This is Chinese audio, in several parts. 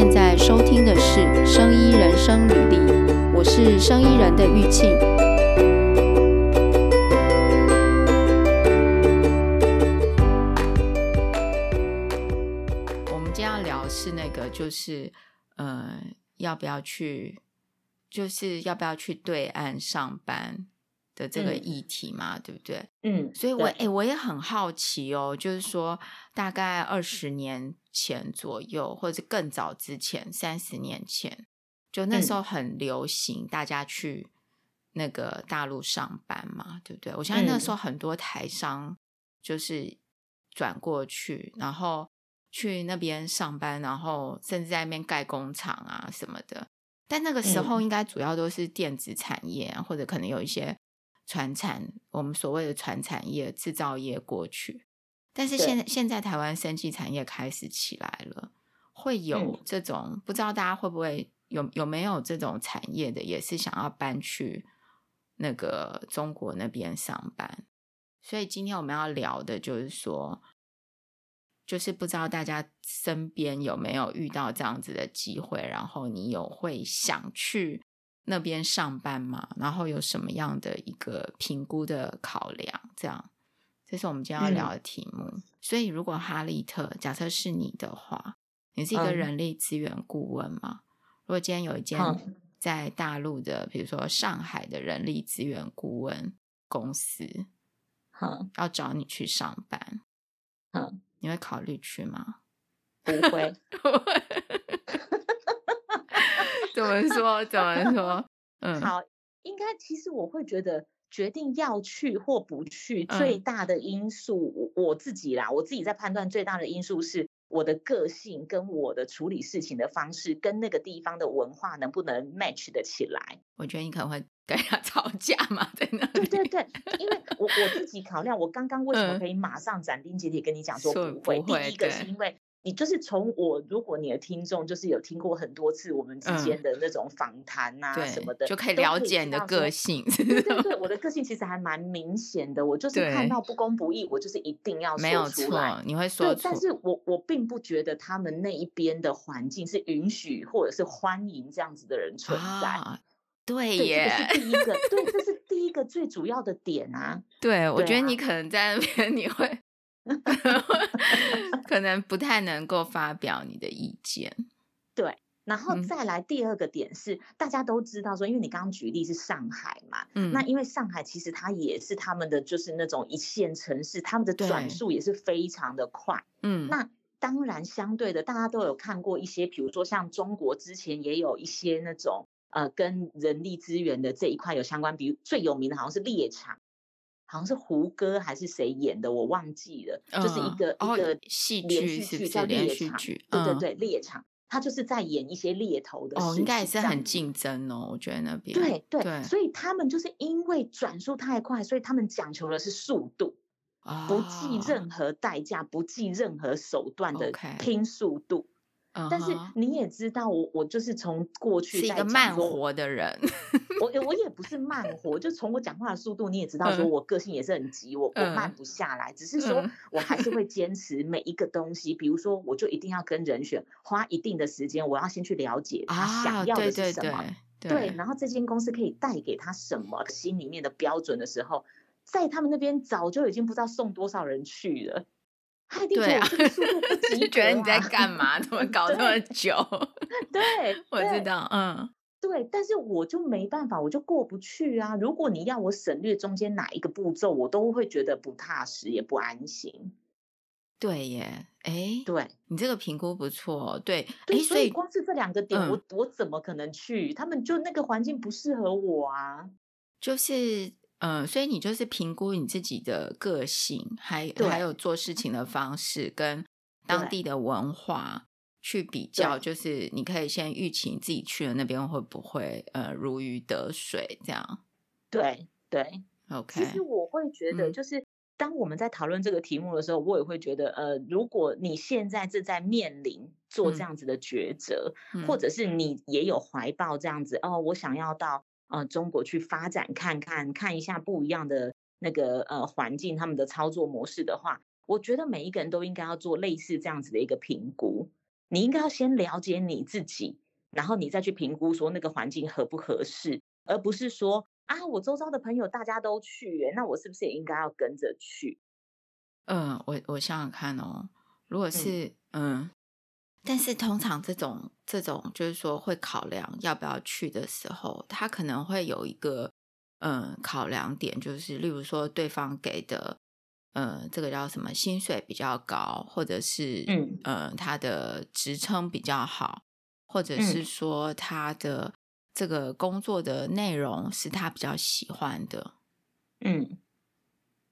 现在收听的是《生医人生履历》，我是生医人的玉庆。我们今天要聊是那个，就是呃，要不要去，就是要不要去对岸上班的这个议题嘛，嗯、对不对？嗯，所以我哎，我也很好奇哦，就是说，大概二十年前左右，或者是更早之前，三十年前，就那时候很流行大家去那个大陆上班嘛，嗯、对不对？我相信那时候很多台商就是转过去，然后去那边上班，然后甚至在那边盖工厂啊什么的。但那个时候应该主要都是电子产业，啊，或者可能有一些。传产，我们所谓的传产业、制造业过去，但是现在现在台湾生技产业开始起来了，会有这种、嗯、不知道大家会不会有有没有这种产业的，也是想要搬去那个中国那边上班。所以今天我们要聊的就是说，就是不知道大家身边有没有遇到这样子的机会，然后你有会想去。那边上班吗，然后有什么样的一个评估的考量？这样，这是我们今天要聊的题目。嗯、所以，如果哈利特假设是你的话，你是一个人力资源顾问嘛？嗯、如果今天有一间在大陆的，比如说上海的人力资源顾问公司，嗯、要找你去上班，嗯、你会考虑去吗？不会。怎么说？怎么说？嗯，好，应该其实我会觉得，决定要去或不去，最大的因素，我自己啦，我自己在判断最大的因素是我的个性跟我的处理事情的方式，跟那个地方的文化能不能 match 得起来。我觉得你可能会跟他 吵架嘛，在那里。对对对，因为我我自己考量，我刚刚为什么可以马上斩钉截铁跟你讲说不会？不会第一个是因为。你就是从我，如果你的听众就是有听过很多次我们之间的那种访谈啊什么的，就可以了解你的个性。对对对，我的个性其实还蛮明显的，我就是看到不公不义，我就是一定要说出来。没有错，你会说。对，但是我我并不觉得他们那一边的环境是允许或者是欢迎这样子的人存在。啊、对耶，这是第一个，对，这 是第一个最主要的点啊。对，对啊、我觉得你可能在那边 你会。可能不太能够发表你的意见，对。然后再来第二个点是，嗯、大家都知道说，因为你刚刚举例是上海嘛，嗯，那因为上海其实它也是他们的就是那种一线城市，他们的转速也是非常的快，嗯。那当然相对的，大家都有看过一些，比如说像中国之前也有一些那种呃跟人力资源的这一块有相关，比如最有名的好像是猎场。好像是胡歌还是谁演的，我忘记了，嗯、就是一个、哦、一个戏连续剧叫《猎场》，嗯、对对对，《猎场》他就是在演一些猎头的事情。哦，应该也是很竞争哦，我觉得那边。对对对，所以他们就是因为转速太快，所以他们讲求的是速度，哦、不计任何代价，不计任何手段的拼速度。Okay 但是你也知道我，我我就是从过去是一个慢活的人，我我也不是慢活，就从我讲话的速度，你也知道，说我个性也是很急，我我慢不下来，只是说我还是会坚持每一个东西，比如说我就一定要跟人选花一定的时间，我要先去了解他想要的是什么，对，然后这间公司可以带给他什么心里面的标准的时候，在他们那边早就已经不知道送多少人去了。对啊，就觉得你在干嘛？怎么搞这么 久？对，我知道，嗯，对，但是我就没办法，我就过不去啊。如果你要我省略中间哪一个步骤，我都会觉得不踏实，也不安心。对耶，哎，对，你这个评估不错，对，哎，所以光是这两个点，我我怎么可能去？他们就那个环境不适合我啊，就是。嗯，所以你就是评估你自己的个性，还对还有做事情的方式跟当地的文化去比较，就是你可以先预期你自己去了那边会不会呃如鱼得水这样。对对，OK。其实我会觉得，就是当我们在讨论这个题目的时候，嗯、我也会觉得，呃，如果你现在正在面临做这样子的抉择，嗯、或者是你也有怀抱这样子，哦，我想要到。呃，中国去发展看看，看一下不一样的那个呃环境，他们的操作模式的话，我觉得每一个人都应该要做类似这样子的一个评估。你应该要先了解你自己，然后你再去评估说那个环境合不合适，而不是说啊，我周遭的朋友大家都去，那我是不是也应该要跟着去？嗯，我我想想看哦，如果是嗯，嗯，但是通常这种这种就是说会考量要不要去的时候，他可能会有一个嗯考量点，就是例如说对方给的嗯这个叫什么薪水比较高，或者是嗯呃他的职称比较好，或者是说他的这个工作的内容是他比较喜欢的，嗯。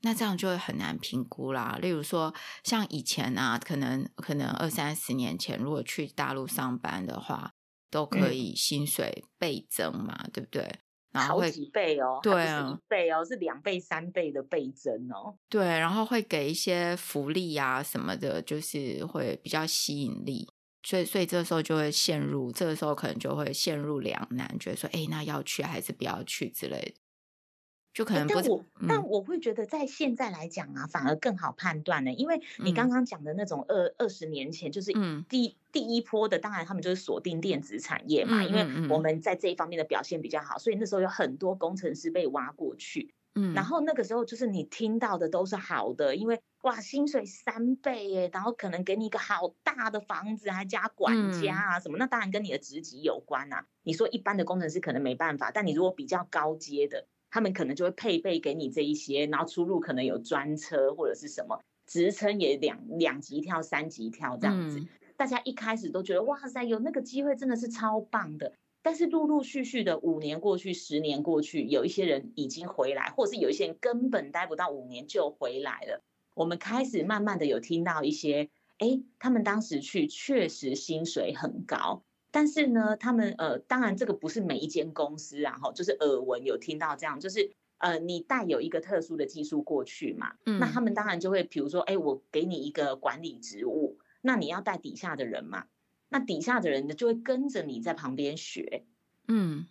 那这样就会很难评估啦。例如说，像以前啊，可能可能二三十年前，如果去大陆上班的话，都可以薪水倍增嘛，嗯、对不对？然后会好几倍哦，对啊，一倍哦，是两倍、三倍的倍增哦。对，然后会给一些福利啊什么的，就是会比较吸引力。所以，所以这时候就会陷入，这个时候可能就会陷入两难，觉得说，哎，那要去还是不要去之类的。就可能不，但我、嗯、但我会觉得在现在来讲啊，反而更好判断呢，因为你刚刚讲的那种二二十年前，就是第、嗯、第一波的，当然他们就是锁定电子产业嘛，嗯、因为我们在这一方面的表现比较好，所以那时候有很多工程师被挖过去。嗯，然后那个时候就是你听到的都是好的，因为哇，薪水三倍耶，然后可能给你一个好大的房子，还加管家啊什么，嗯、那当然跟你的职级有关啊。你说一般的工程师可能没办法，但你如果比较高阶的。他们可能就会配备给你这一些，然后出入可能有专车或者是什么，职称也两两级跳、三级跳这样子。嗯、大家一开始都觉得哇塞，有那个机会真的是超棒的。但是陆陆续续的五年过去，十年过去，有一些人已经回来，或者是有一些人根本待不到五年就回来了。我们开始慢慢的有听到一些，哎，他们当时去确实薪水很高。但是呢，他们呃，当然这个不是每一间公司啊，哈，就是耳闻有听到这样，就是呃，你带有一个特殊的技术过去嘛，嗯，那他们当然就会，比如说，哎，我给你一个管理职务，那你要带底下的人嘛，那底下的人呢就会跟着你在旁边学，嗯，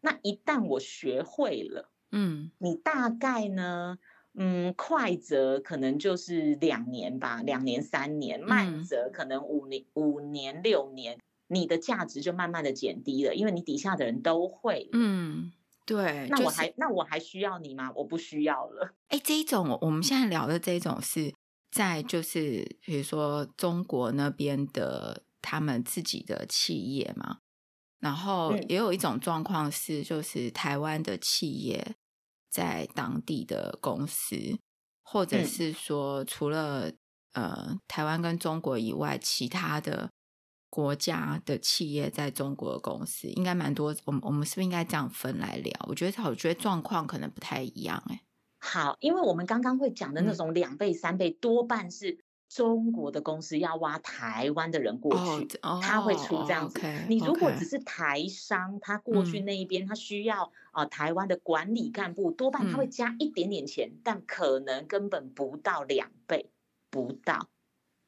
那一旦我学会了，嗯，你大概呢，嗯，快则可能就是两年吧，两年三年，慢则可能五年五年六年。你的价值就慢慢的减低了，因为你底下的人都会。嗯，对。那我还、就是、那我还需要你吗？我不需要了。哎，这一种我们现在聊的这一种是在就是比如说中国那边的他们自己的企业嘛，然后也有一种状况是就是台湾的企业在当地的公司，或者是说除了呃台湾跟中国以外，其他的。国家的企业在中国的公司应该蛮多，我们我们是不是应该这样分来聊？我觉得，我觉得状况可能不太一样哎。好，因为我们刚刚会讲的那种两倍、三倍，多半是中国的公司要挖台湾的人过去，他会出这样子。你如果只是台商，他过去那一边，他需要啊台湾的管理干部，多半他会加一点点钱，但可能根本不到两倍，不到。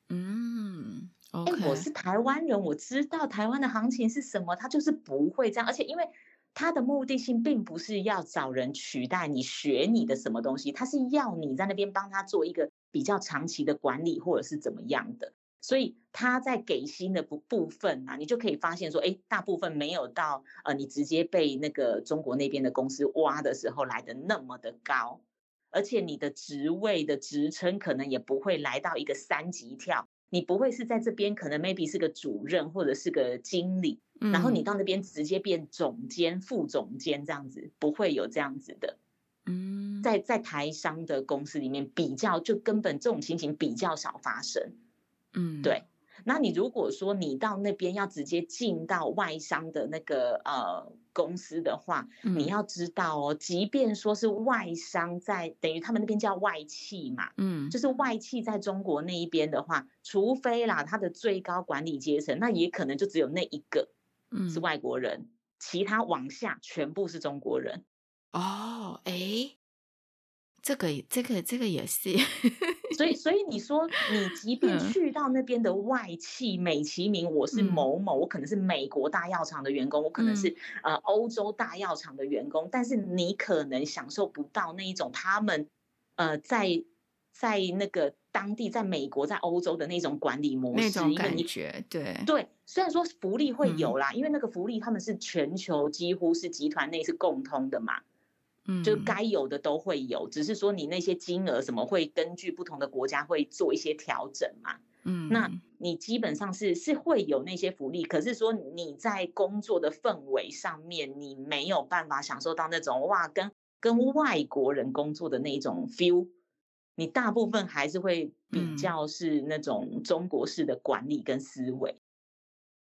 嗯。哎我是台湾人，我知道台湾的行情是什么，他就是不会这样，而且因为他的目的性并不是要找人取代你学你的什么东西，他是要你在那边帮他做一个比较长期的管理或者是怎么样的，所以他在给薪的部部分啊，你就可以发现说，哎、欸，大部分没有到呃你直接被那个中国那边的公司挖的时候来的那么的高，而且你的职位的职称可能也不会来到一个三级跳。你不会是在这边可能 maybe 是个主任或者是个经理，嗯、然后你到那边直接变总监、副总监这样子，不会有这样子的。嗯，在在台商的公司里面比较，就根本这种情形比较少发生。嗯，对。那你如果说你到那边要直接进到外商的那个呃公司的话，嗯、你要知道哦，即便说是外商在等于他们那边叫外企嘛，嗯，就是外企在中国那一边的话，除非啦，他的最高管理阶层，那也可能就只有那一个，是外国人，嗯、其他往下全部是中国人。哦，哎。这个这个这个也是，所以所以你说你即 便去到那边的外企，美其名我是某某，我可能是美国大药厂的员工，我可能是呃欧洲大药厂的员工，但是你可能享受不到那一种他们呃在在那个当地，在美国，在欧洲的那种管理模式，那种感觉，对。对。虽然说福利会有啦，嗯，因为那个福利他们是全球几乎是集团内是共通的嘛，嗯，就该有的都会有，只是说你那些金额什么会根据不同的国家会做一些调整嘛。嗯，那你基本上是是会有那些福利，可是说你在工作的氛围上面，你没有办法享受到那种哇，跟跟外国人工作的那种 feel，你大部分还是会比较是那种中国式的管理跟思维。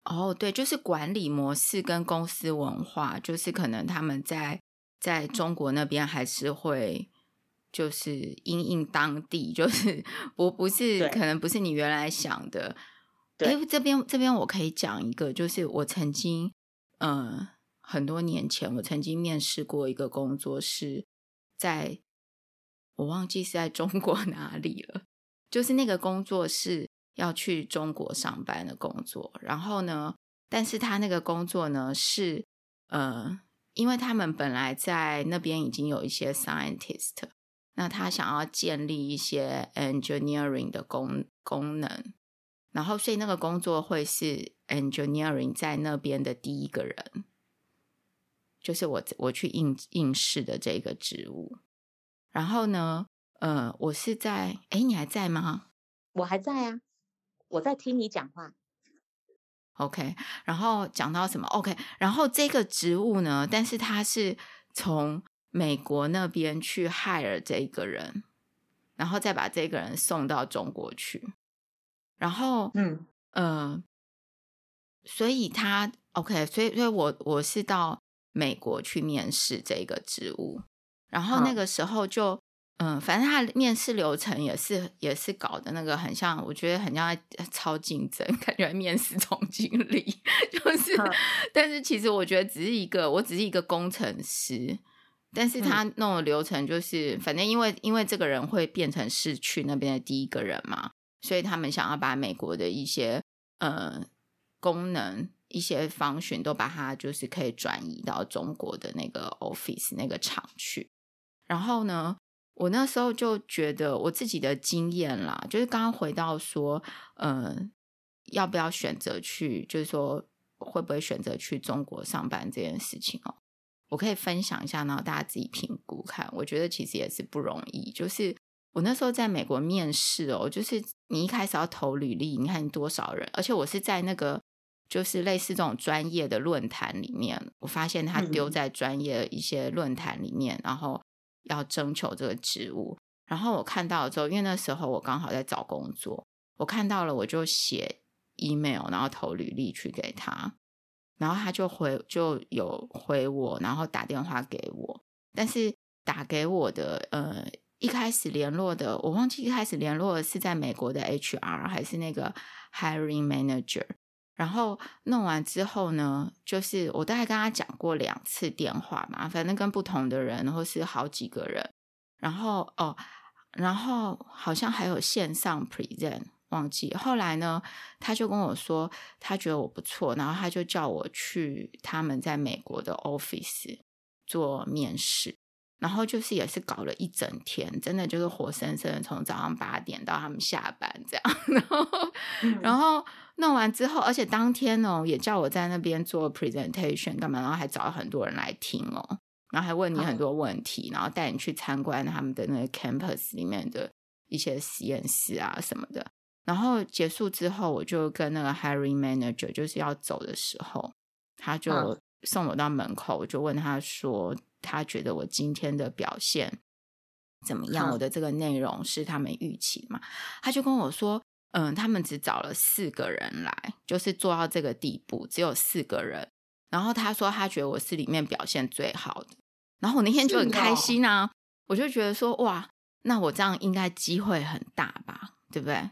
哦，对，就是管理模式跟公司文化，就是可能他们在在中国那边还是会。就是因应当地，就是 不不是可能不是你原来想的。哎，这边这边我可以讲一个，就是我曾经，嗯、呃，很多年前我曾经面试过一个工作，是在我忘记是在中国 哪里了。就是那个工作是要去中国上班的工作，然后呢，但是他那个工作呢是，呃，因为他们本来在那边已经有一些 scientist。那他想要建立一些 engineering 的功功能，然后所以那个工作会是 engineering 在那边的第一个人，就是我我去应应试的这个职务。然后呢，呃，我是在，哎，你还在吗？我还在啊，我在听你讲话。OK，然后讲到什么？OK，然后这个职务呢，但是他是从。美国那边去 hire 这个人，然后再把这个人送到中国去，然后嗯。呃，所以他 OK，所以所以我我是到美国去面试这个职务，然后那个时候就嗯、呃，反正他面试流程也是也是搞的那个很像，我觉得很像超竞争，感觉面试总经理 就是，但是其实我觉得只是一个，我只是一个工程师。但是他弄的流程就是，嗯、反正因为因为这个人会变成市区那边的第一个人嘛，所以他们想要把美国的一些呃功能、一些 function 都把它就是可以转移到中国的那个 office 那个厂去。然后呢，我那时候就觉得我自己的经验啦，就是刚刚回到说，呃，要不要选择去，就是说会不会选择去中国上班这件事情哦。我可以分享一下，然后大家自己评估看。我觉得其实也是不容易。就是我那时候在美国面试哦，就是你一开始要投履历，你看你多少人，而且我是在那个就是类似这种专业的论坛里面，我发现他丢在专业一些论坛里面，然后要征求这个职务。然后我看到之后，因为那时候我刚好在找工作，我看到了我就写 email，然后投履历去给他。然后他就回就有回我，然后打电话给我，但是打给我的呃一开始联络的我忘记一开始联络的是在美国的 HR 还是那个 hiring manager。然后弄完之后呢，就是我大概跟他讲过两次电话嘛，反正跟不同的人或是好几个人，然后哦，然后好像还有线上 present。忘记后来呢，他就跟我说，他觉得我不错，然后他就叫我去他们在美国的 office 做面试，然后就是也是搞了一整天，真的就是活生生的从早上八点到他们下班这样，然后、嗯、然后弄完之后，而且当天哦也叫我在那边做 presentation 干嘛，然后还找了很多人来听哦，然后还问你很多问题，然后带你去参观他们的那个 campus 里面的一些实验室啊什么的。然后结束之后，我就跟那个 Harry manager 就是要走的时候，他就送我到门口，我就问他说，他觉得我今天的表现怎么样？我的这个内容是他们预期嘛？他就跟我说，嗯，他们只找了四个人来，就是做到这个地步，只有四个人。然后他说，他觉得我是里面表现最好的。然后我那天就很开心啊，我就觉得说，哇，那我这样应该机会很大吧？对不对？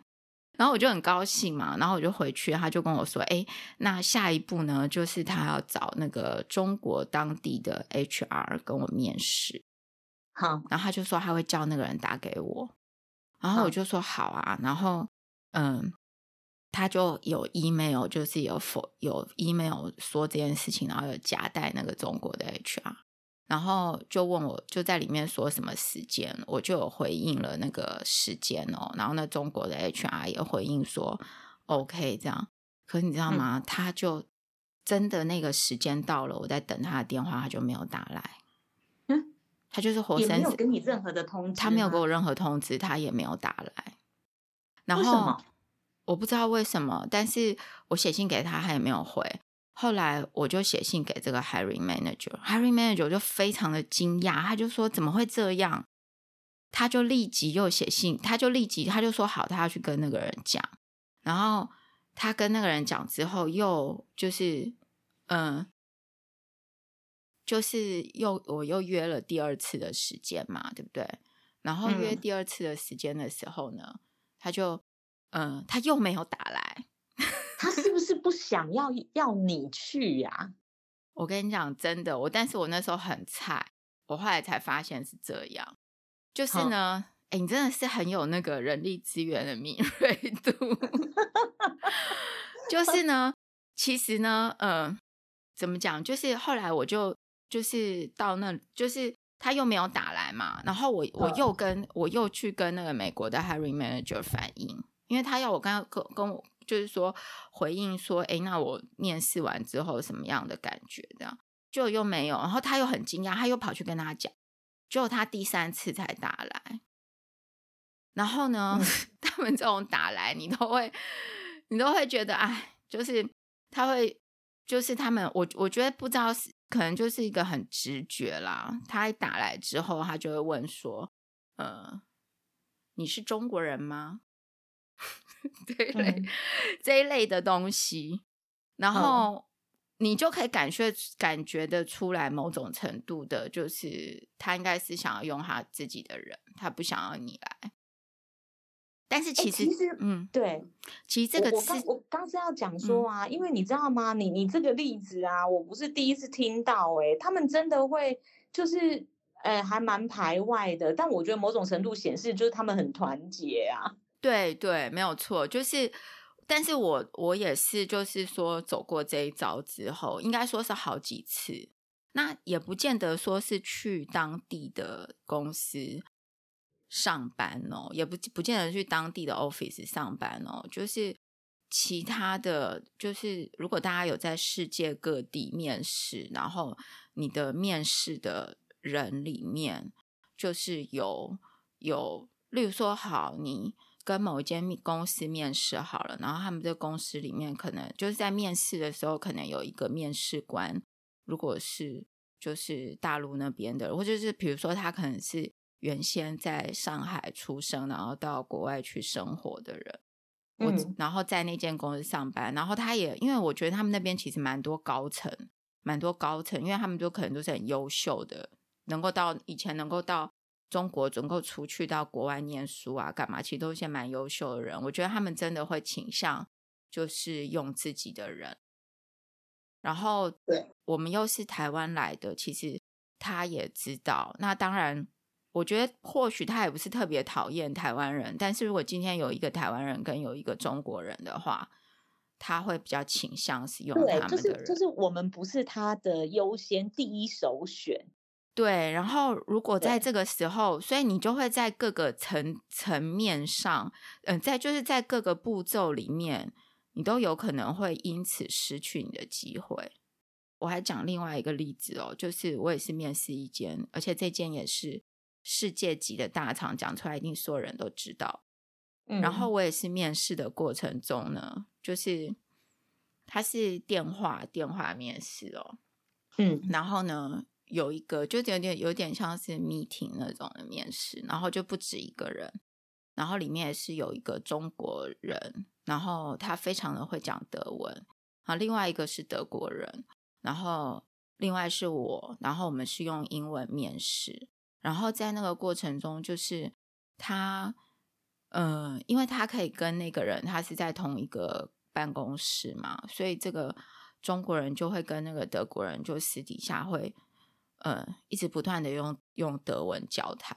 然后我就很高兴嘛，然后我就回去，他就跟我说：“哎，那下一步呢，就是他要找那个中国当地的 HR 跟我面试。”好，然后他就说他会叫那个人打给我，然后我就说好啊，然后嗯，他就有 email，就是有否有 email 说这件事情，然后有夹带那个中国的 HR，然后就问我就在里面说什么时间，我就有回应了那个时间哦。然后那中国的 HR 也回应说 OK 这样。可是你知道吗？嗯、他就真的那个时间到了，我在等他的电话，他就没有打来。嗯，他就是活生生，没有给你任何的通知，他没有给我任何通知，他也没有打来。然后我不知道为什么，但是我写信给他，他也没有回。后来我就写信给这个 hiring manager，hiring manager 就非常的惊讶，他就说怎么会这样？他就立即又写信，他就立即他就说好，他要去跟那个人讲，然后。他跟那个人讲之后，又就是，嗯，就是又我又约了第二次的时间嘛，对不对？然后约第二次的时间的时候呢，嗯、他就，嗯，他又没有打来。他是不是不想要要你去呀、啊？我跟你讲，真的，我但是我那时候很菜，我后来才发现是这样，就是呢。嗯哎，你真的是很有那个人力资源的敏锐度。就是呢，其实呢，嗯、呃，怎么讲？就是后来我就就是到那，就是他又没有打来嘛，然后我我又跟我又去跟那个美国的 hiring manager 反映，因为他要我跟跟跟我就是说回应说，哎，那我面试完之后什么样的感觉？这样就又没有，然后他又很惊讶，他又跑去跟他讲，结果他第三次才打来。然后呢，嗯、他们这种打来，你都会，你都会觉得，哎，就是他会，就是他们，我我觉得不知道是，可能就是一个很直觉啦。他一打来之后，他就会问说，呃，你是中国人吗？这一类、嗯、这一类的东西，然后你就可以感觉感觉得出来，某种程度的，就是他应该是想要用他自己的人，他不想要你来。但是其实，欸、其实嗯，对，其实这个我刚我刚是要讲说啊，嗯、因为你知道吗？你你这个例子啊，我不是第一次听到、欸，哎，他们真的会就是，呃，还蛮排外的。但我觉得某种程度显示，就是他们很团结啊。对对，没有错，就是，但是我我也是，就是说走过这一招之后，应该说是好几次，那也不见得说是去当地的公司。上班哦，也不不见得去当地的 office 上班哦，就是其他的，就是如果大家有在世界各地面试，然后你的面试的人里面，就是有有，例如说，好，你跟某一间公司面试好了，然后他们这公司里面可能就是在面试的时候，可能有一个面试官，如果是就是大陆那边的，或者是比如说他可能是。原先在上海出生，然后到国外去生活的人，我、嗯、然后在那间公司上班，然后他也因为我觉得他们那边其实蛮多高层，蛮多高层，因为他们都可能都是很优秀的，能够到以前能够到中国，能够出去到国外念书啊，干嘛，其实都是些蛮优秀的人。我觉得他们真的会倾向就是用自己的人，然后对我们又是台湾来的，其实他也知道，那当然。我觉得或许他也不是特别讨厌台湾人，但是如果今天有一个台湾人跟有一个中国人的话，他会比较倾向是用他们的人。对，就是就是我们不是他的优先第一首选。对，然后如果在这个时候，所以你就会在各个层层面上，嗯、呃，在就是在各个步骤里面，你都有可能会因此失去你的机会。我还讲另外一个例子哦，就是我也是面试一间，而且这间也是。世界级的大厂讲出来，一定所有人都知道。嗯，然后我也是面试的过程中呢，就是他是电话电话面试哦，嗯，然后呢有一个就有点有点像是 meeting 那种的面试，然后就不止一个人，然后里面也是有一个中国人，然后他非常的会讲德文，啊，另外一个是德国人，然后另外是我，然后我们是用英文面试。然后在那个过程中，就是他，呃，因为他可以跟那个人，他是在同一个办公室嘛，所以这个中国人就会跟那个德国人就私底下会，呃，一直不断的用用德文交谈，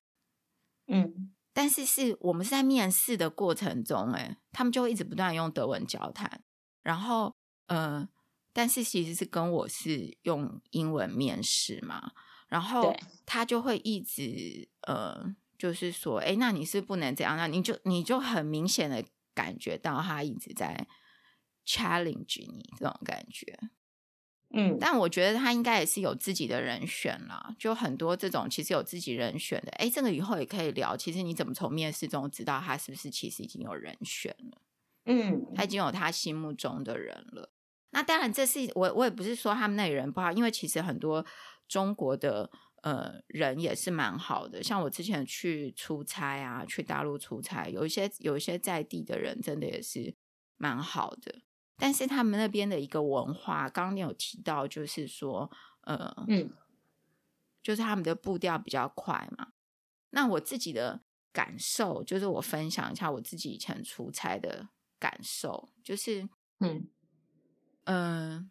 嗯，但是是我们是在面试的过程中，哎，他们就会一直不断用德文交谈，然后，呃，但是其实是跟我是用英文面试嘛。然后他就会一直呃，就是说，哎，那你是不能这样，那你就你就很明显的感觉到他一直在 challenge 你这种感觉。嗯，但我觉得他应该也是有自己的人选啦，就很多这种其实有自己人选的，哎，这个以后也可以聊。其实你怎么从面试中知道他是不是其实已经有人选了？嗯，他已经有他心目中的人了。那当然，这是我我也不是说他们那里人不好，因为其实很多中国的呃人也是蛮好的。像我之前去出差啊，去大陆出差，有一些有一些在地的人真的也是蛮好的。但是他们那边的一个文化，刚刚你有提到，就是说，呃，嗯，就是他们的步调比较快嘛。那我自己的感受，就是我分享一下我自己以前出差的感受，就是，嗯，嗯、呃，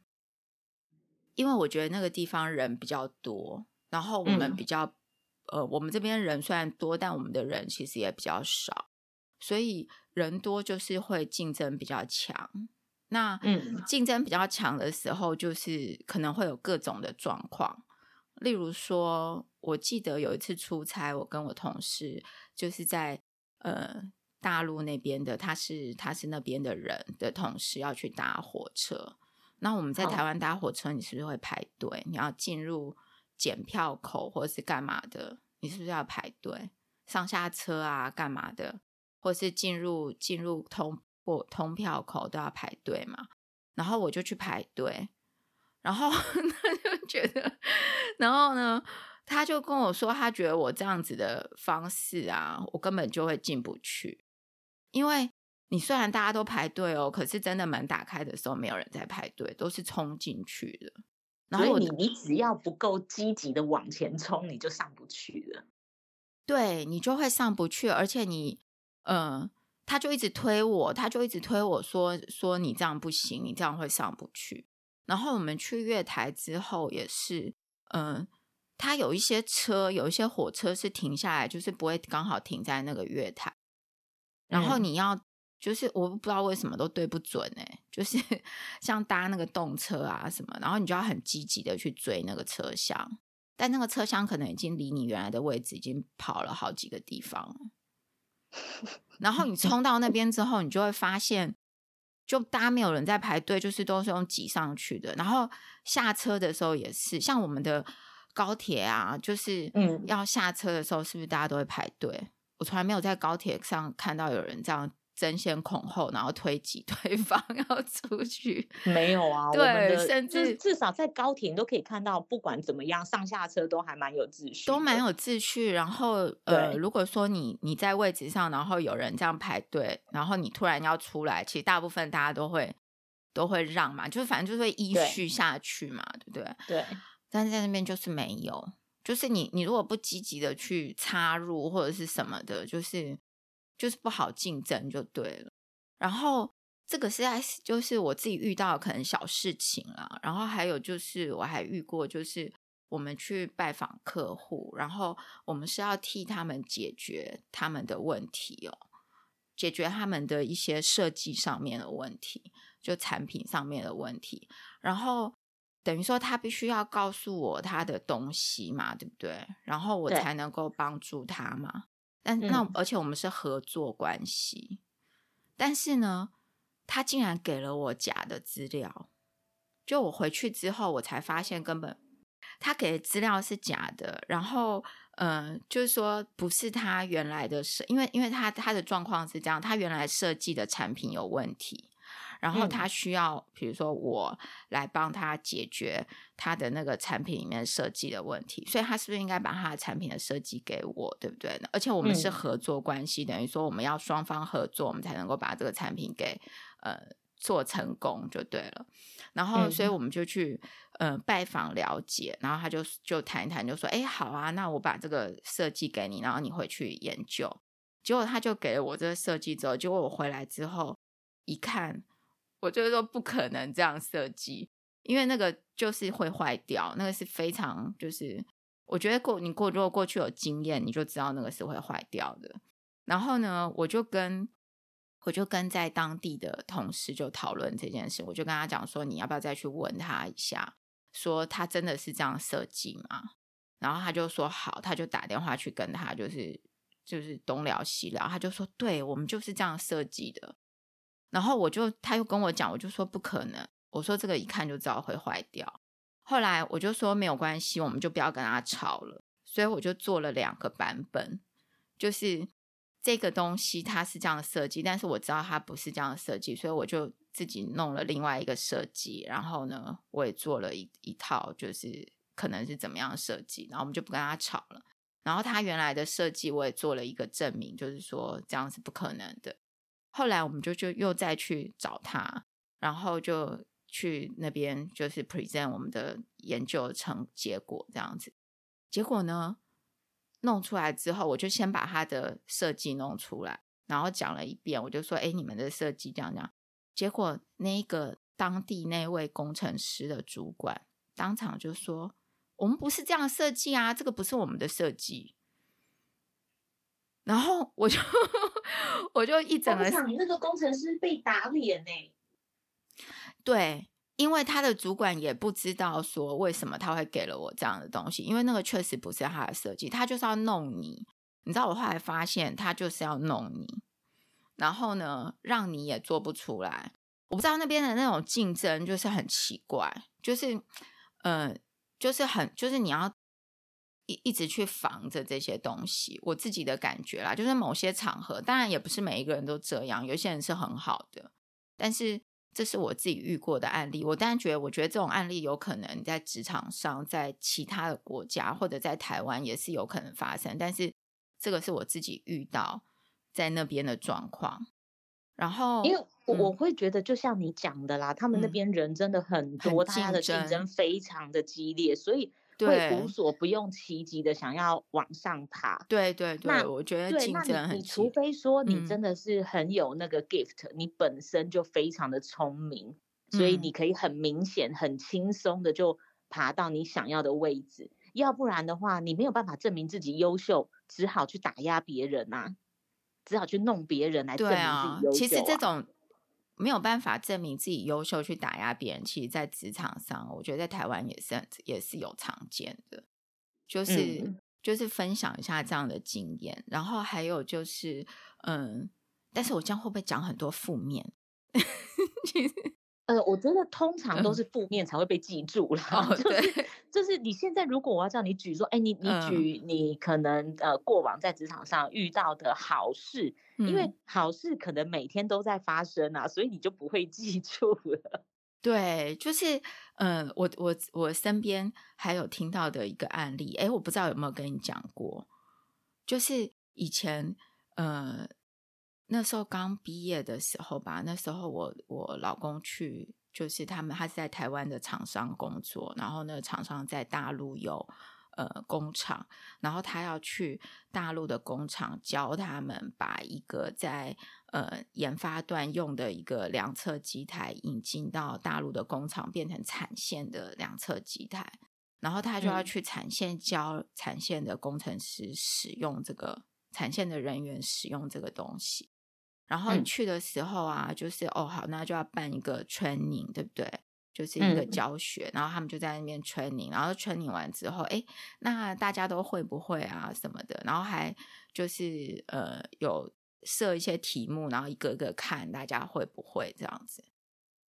因为我觉得那个地方人比较多，然后我们比较，嗯、呃，我们这边人虽然多，但我们的人其实也比较少，所以人多就是会竞争比较强。那嗯竞争比较强的时候，就是可能会有各种的状况。例如说，我记得有一次出差，我跟我同事就是在呃大陆那边的，他是他是那边的人的同事要去搭火车。那我们在台湾搭火车，你是不是会排队？你要进入检票口或者是干嘛的？你是不是要排队上下车啊？干嘛的？或是进入进入通？我通票口都要排队嘛，然后我就去排队，然后 他就觉得，然后呢，他就跟我说，他觉得我这样子的方式啊，我根本就会进不去，因为你虽然大家都排队哦，可是真的门打开的时候，没有人在排队，都是冲进去的。然后你你只要不够积极的往前冲，你就上不去了。对，你就会上不去，而且你，嗯、呃。他就一直推我，他就一直推我说说你这样不行，你这样会上不去。然后我们去月台之后也是，嗯、呃，他有一些车，有一些火车是停下来，就是不会刚好停在那个月台。然后你要就是我不知道为什么都对不准哎、欸，就是 像搭那个动车啊什么，然后你就要很积极的去追那个车厢，但那个车厢可能已经离你原来的位置已经跑了好几个地方了。然后你冲到那边之后，你就会发现，就大家没有人在排队，就是都是用挤上去的。然后下车的时候也是，像我们的高铁啊，就是嗯，要下车的时候，是不是大家都会排队？我从来没有在高铁上看到有人这样。争先恐后，然后推挤 对方要出去，没有啊？对，甚至至少在高铁你都可以看到，不管怎么样，上下车都还蛮有秩序，都蛮有秩序。然后呃，如果说你你在位置上，然后有人这样排队，然后你突然要出来，其实大部分大家都会都会让嘛，就是反正就是会依序下去嘛，对，对不对？对。但是在那边就是没有，就是你你如果不积极的去插入或者是什么的，就是。就是不好竞争就对了，然后这个是在就是我自己遇到的可能小事情啦，然后还有就是我还遇过，就是我们去拜访客户，然后我们是要替他们解决他们的问题哦，解决他们的一些设计上面的问题，就产品上面的问题，然后等于说他必须要告诉我他的东西嘛，对不对？然后我才能够帮助他嘛。但那而且我们是合作关系，嗯，但是呢，他竟然给了我假的资料，就我回去之后，我才发现根本他给的资料是假的。然后，嗯，呃，就是说不是他原来的设，因为因为他他的状况是这样，他原来设计的产品有问题。然后他需要，嗯、比如说我来帮他解决他的那个产品里面设计的问题，所以他是不是应该把他的产品的设计给我，对不对？而且我们是合作关系，嗯、等于说我们要双方合作，我们才能够把这个产品给呃做成功，就对了。然后，所以我们就去呃拜访了解，然后他就就谈一谈，就说：“哎，好啊，那我把这个设计给你，然后你回去研究。”结果他就给了我这个设计之后，结果我回来之后一看。我就是说不可能这样设计，因为那个就是会坏掉，那个是非常就是，我觉得过你过如果过去有经验，你就知道那个是会坏掉的。然后呢，我就跟我就跟在当地的同事就讨论这件事，我就跟他讲说，你要不要再去问他一下，说他真的是这样设计吗？然后他就说好，他就打电话去跟他就是就是东聊西聊，他就说对，我们就是这样设计的。然后我就他又跟我讲，我就说不可能，我说这个一看就知道会坏掉。后来我就说没有关系，我们就不要跟他吵了。所以我就做了两个版本，就是这个东西它是这样设计，但是我知道它不是这样的设计，所以我就自己弄了另外一个设计。然后呢，我也做了一一套，就是可能是怎么样设计。然后我们就不跟他吵了。然后他原来的设计我也做了一个证明，就是说这样是不可能的。后来我们就就又再去找他，然后就去那边就是 present 我们的研究成结果这样子。结果呢，弄出来之后，我就先把他的设计弄出来，然后讲了一遍。我就说：“哎，你们的设计这样这样。”结果那个当地那位工程师的主管当场就说：“我们不是这样设计啊，这个不是我们的设计。”然后我就 我就一整个那个工程师被打脸呢。对。因为他的主管也不知道说为什么他会给了我这样的东西，因为那个确实不是他的设计，他就是要弄你。你知道我后来发现他就是要弄你，然后呢，让你也做不出来。我不知道那边的那种竞争就是很奇怪，就是呃，就是很就是你要一一直去防着这些东西。我自己的感觉啦，就是某些场合，当然也不是每一个人都这样，有些人是很好的，但是。这是我自己遇过的案例，我当然觉得，我觉得这种案例有可能在职场上，在其他的国家或者在台湾也是有可能发生，但是这个是我自己遇到在那边的状况。然后，因为我会觉得，就像你讲的啦，嗯、他们那边人真的很多，大家的竞争非常的激烈，所以。会无所不用其极的想要往上爬，对对对，那我觉得竞争很你，你除非说你真的是很有那个 gift，、嗯、你本身就非常的聪明，所以你可以很明显、很轻松的就爬到你想要的位置。要不然的话，你没有办法证明自己优秀，只好去打压别人啊，只好去弄别人来证明自己优秀、啊啊。其实这种。没有办法证明自己优秀去打压别人，其实，在职场上，我觉得在台湾也是也是有常见的，就是、嗯、就是分享一下这样的经验，然后还有就是，嗯，但是我这样会不会讲很多负面？其实。呃，我觉得通常都是负面才会被记住了，嗯、就是就是你现在如果我要叫你举说，哎，你你举你可能呃过往在职场上遇到的好事，嗯、因为好事可能每天都在发生啊，所以你就不会记住了。对，就是呃，我我我身边还有听到的一个案例，哎，我不知道有没有跟你讲过，就是以前呃。那时候刚毕业的时候吧，那时候我我老公去，就是他们他是在台湾的厂商工作，然后那个厂商在大陆有呃工厂，然后他要去大陆的工厂教他们把一个在呃研发段用的一个量测机台引进到大陆的工厂，变成产线的量测机台，然后他就要去产线教产线的工程师使用这个，产线的人员使用这个东西。然后你去的时候啊，嗯、就是哦好，那就要办一个 training，对不对？就是一个教学，嗯、然后他们就在那边 training，然后 training 完之后，哎，那大家都会不会啊什么的？然后还就是呃有设一些题目，然后一个一个看大家会不会这样子。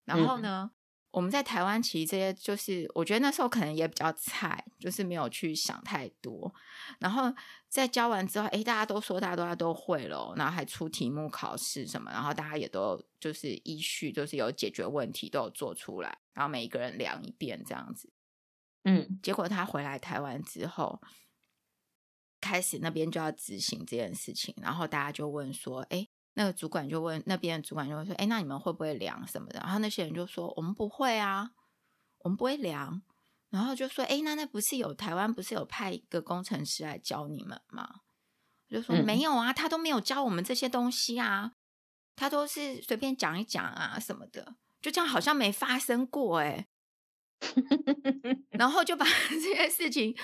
然后呢？嗯我们在台湾其实这些就是，我觉得那时候可能也比较菜，就是没有去想太多。然后在教完之后，哎，大家都说大家都都会了，然后还出题目考试什么，然后大家也都就是依序就是有解决问题都有做出来，然后每一个人量一遍这样子。嗯，结果他回来台湾之后，开始那边就要执行这件事情，然后大家就问说，哎。那个主管就问那边的主管就会说：“哎，那你们会不会量什么的？”然后那些人就说：“我们不会啊，我们不会量。”然后就说：“哎，那那不是有台湾不是有派一个工程师来教你们吗？”就说：“没有啊，他都没有教我们这些东西啊，他都是随便讲一讲啊什么的，就这样好像没发生过哎。”然后就把 这些事情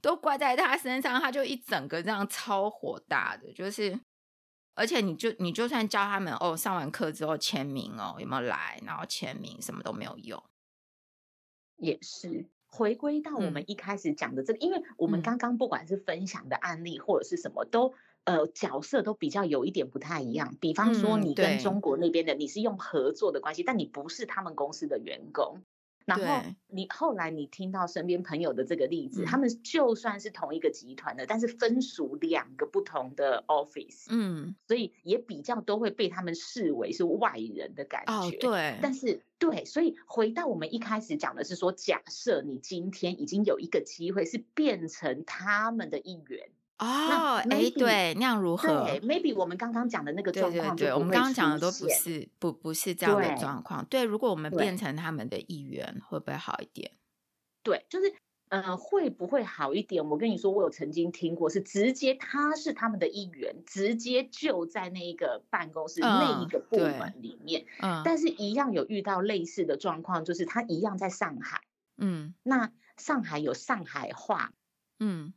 都怪在他身上，他就一整个这样超火大的，就是。而且你就你就算教他们哦，上完课之后签名哦，有没有来？然后签名什么都没有用，也是回归到我们一开始讲的这个，嗯、因为我们刚刚不管是分享的案例或者是什么，都呃角色都比较有一点不太一样。比方说，你跟中国那边的，你是用合作的关系，但你不是他们公司的员工。然后你后来你听到身边朋友的这个例子，他们就算是同一个集团的，但是分属两个不同的 office，嗯，所以也比较都会被他们视为是外人的感觉。哦，对。但是对，所以回到我们一开始讲的是说，假设你今天已经有一个机会是变成他们的一员。哦，哎，对，那样如何？对，maybe 我们刚刚讲的那个状况，对对对，我们刚刚讲的都不是不不是这样的状况。对，对，如果我们变成他们的一员，会不会好一点？对，就是，呃，会不会好一点？我跟你说，我有曾经听过，是直接他是他们的一员，直接就在那一个办公室、嗯、那一个部门里面，嗯，但是一样有遇到类似的状况，就是他一样在上海，嗯，那上海有上海话，嗯，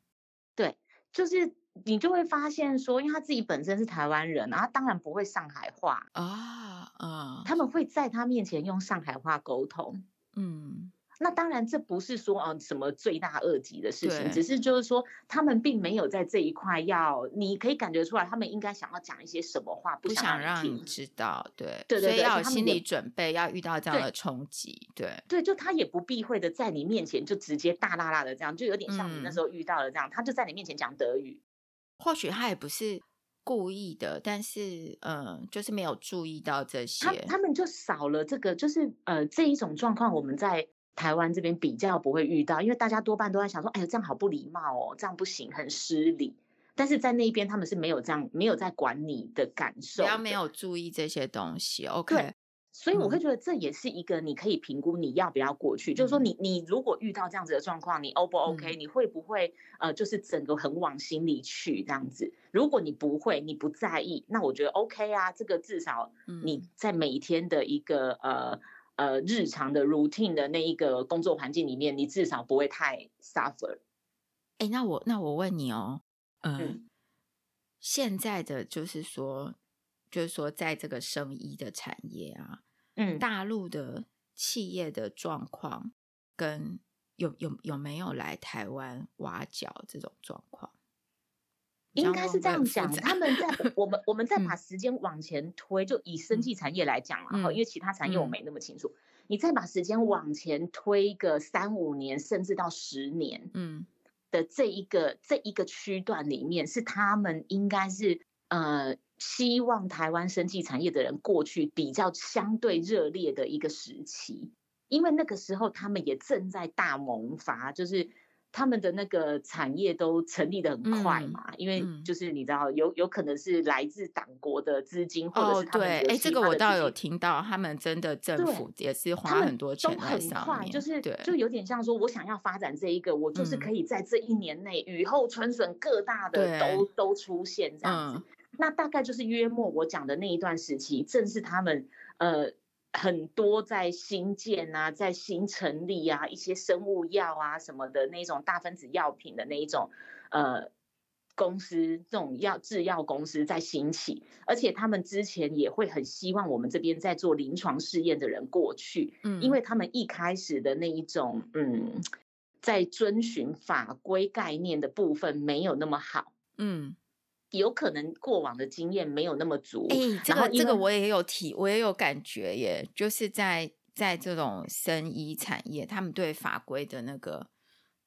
对。就是你就会发现说，因为他自己本身是台湾人，然后他当然不会上海话。啊，啊，他们会在他面前用上海话沟通，嗯。那当然，这不是说啊什么罪大恶极的事情，只是就是说他们并没有在这一块要，你可以感觉出来，他们应该想要讲一些什么话，不想，让你知道，对，对对对，所以要有心理准备，要遇到这样的冲击，对，对，就他也不避讳的在你面前就直接大剌剌的这样，就有点像你那时候遇到的这样，嗯、他就在你面前讲德语，或许他也不是故意的，但是嗯，就是没有注意到这些，他他们就少了这个，就是呃这一种状况，我们在。台湾这边比较不会遇到，因为大家多半都在想说，哎呀，这样好不礼貌哦，这样不行，很失礼。但是在那边，他们是没有这样，没有在管你的感受，不要没有注意这些东西。OK，对，所以我会觉得这也是一个你可以评估你要不要过去。嗯、就是说你，你你如果遇到这样子的状况，你 O 不 OK？、嗯、你会不会呃，就是整个很往心里去这样子？如果你不会，你不在意，那我觉得 OK 啊。这个至少你在每一天的一个呃。呃，日常的 routine 的那一个工作环境里面，你至少不会太 suffer。哎、欸，那我那我问你哦，呃、嗯，现在的就是说，就是说，在这个生医的产业啊，嗯，大陆的企业的状况跟有有有没有来台湾挖角这种状况？应该是这样讲，他们在 我们我们再把时间往前推，就以生技产业来讲了哈，因为其他产业我没那么清楚。你再把时间往前推个三五年，甚至到十年，嗯，的这一个这一个区段里面，是他们应该是呃希望台湾生技产业的人过去比较相对热烈的一个时期，因为那个时候他们也正在大萌发，就是。他们的那个产业都成立的很快嘛，嗯、因为就是你知道，有有可能是来自党国的资金，或者是他们的哎，这个我倒有听到，他们真的政府也是花很多钱在上面，就是对就有点像说，我想要发展这一个，我就是可以在这一年内雨后春笋，各大的都都出现这样子，嗯、那大概就是约莫我讲的那一段时期，正是他们呃。很多在新建啊，在新成立啊，一些生物药啊什么的那种大分子药品的那一种呃公司，这种药制药公司在兴起，而且他们之前也会很希望我们这边在做临床试验的人过去，嗯，因为他们一开始的那一种嗯，在遵循法规概念的部分没有那么好，嗯。有可能过往的经验没有那么足，哎、欸，这个这个我也有体，我也有感觉耶，就是在在这种生医产业，他们对法规的那个，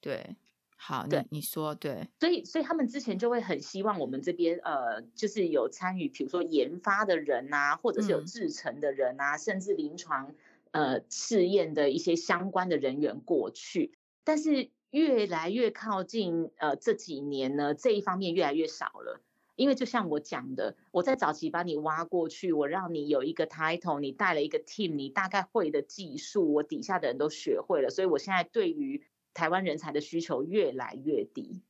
对，好，对你，你说对，所以所以他们之前就会很希望我们这边呃，就是有参与，比如说研发的人啊，或者是有制成的人啊，嗯、甚至临床呃试验的一些相关的人员过去，但是越来越靠近呃这几年呢，这一方面越来越少了。因为就像我讲的，我在早期把你挖过去，我让你有一个 title，你带了一个 team，你大概会的技术，我底下的人都学会了，所以我现在对于台湾人才的需求越来越低。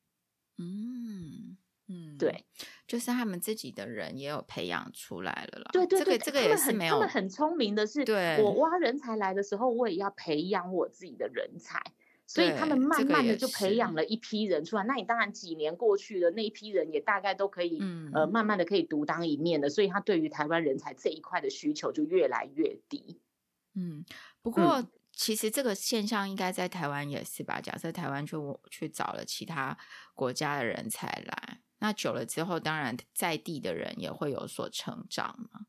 嗯嗯，对，就是他们自己的人也有培养出来了啦。对对对，这个这个也是没有。他们很聪明的是，对我挖人才来的时候，我也要培养我自己的人才。所以他们慢慢的就培养了一批人出来，那你当然几年过去了，那一批人也大概都可以，嗯、呃，慢慢的可以独当一面的，所以他对于台湾人才这一块的需求就越来越低。嗯，不过其实这个现象应该在台湾也是吧？假设台湾就去找了其他国家的人才来，那久了之后，当然在地的人也会有所成长嘛。